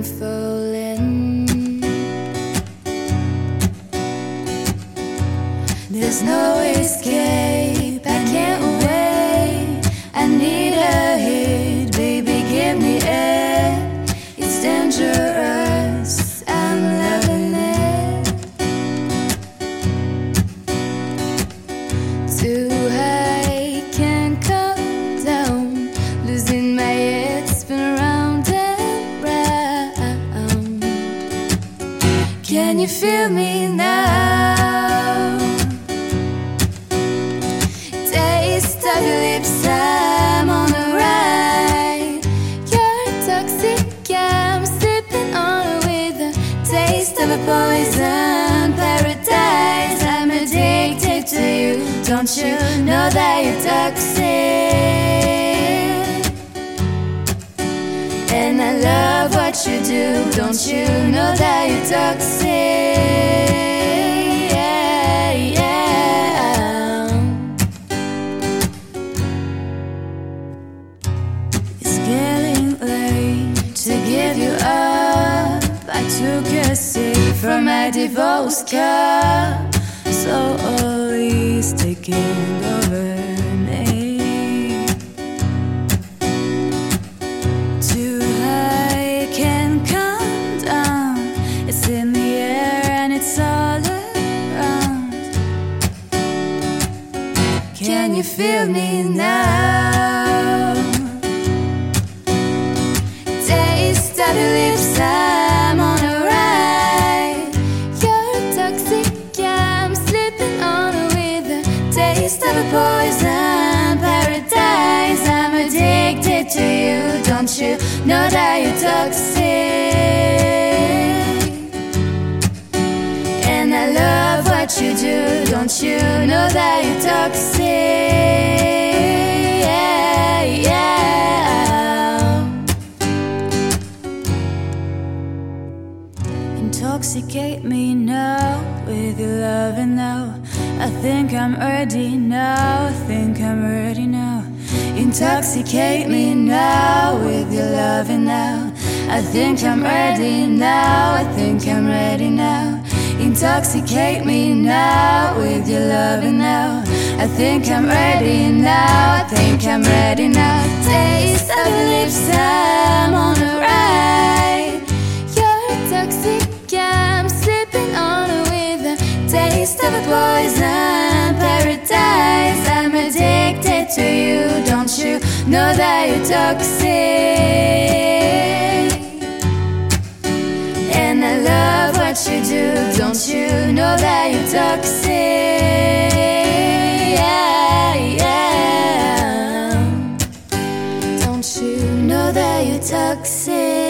I'm falling. There's no escape, I can't wait. I need a hit, baby, give me air. It's dangerous. Can you feel me now? Taste of your lips, I'm on a ride. You're toxic, I'm slipping on with the taste of a poison paradise. I'm addicted to you. Don't you know that you're toxic? And I love what you do. Don't you know that you're toxic? Yeah, yeah. It's getting late to give you up. I took a sip from my divorce cup. So all is taking you feel me now? Taste of your lips, I'm on a ride. You're toxic, I'm slipping on with the taste of a poison paradise. I'm addicted to you. Don't you know that you're toxic? What you do. Don't you know that you're toxic? Yeah. Intoxicate me now with your loving now. I think I'm ready now. I think I'm ready now. Intoxicate me now with your loving now. I think I'm ready now. I think I'm ready now. Intoxicate me now with your loving now. I think I'm ready now. I think I'm ready now. Taste of lips, I'm on a ride. You're toxic, I'm slipping on the taste of a poison paradise. I'm addicted to you. Don't you know that you're toxic? And I love toxic?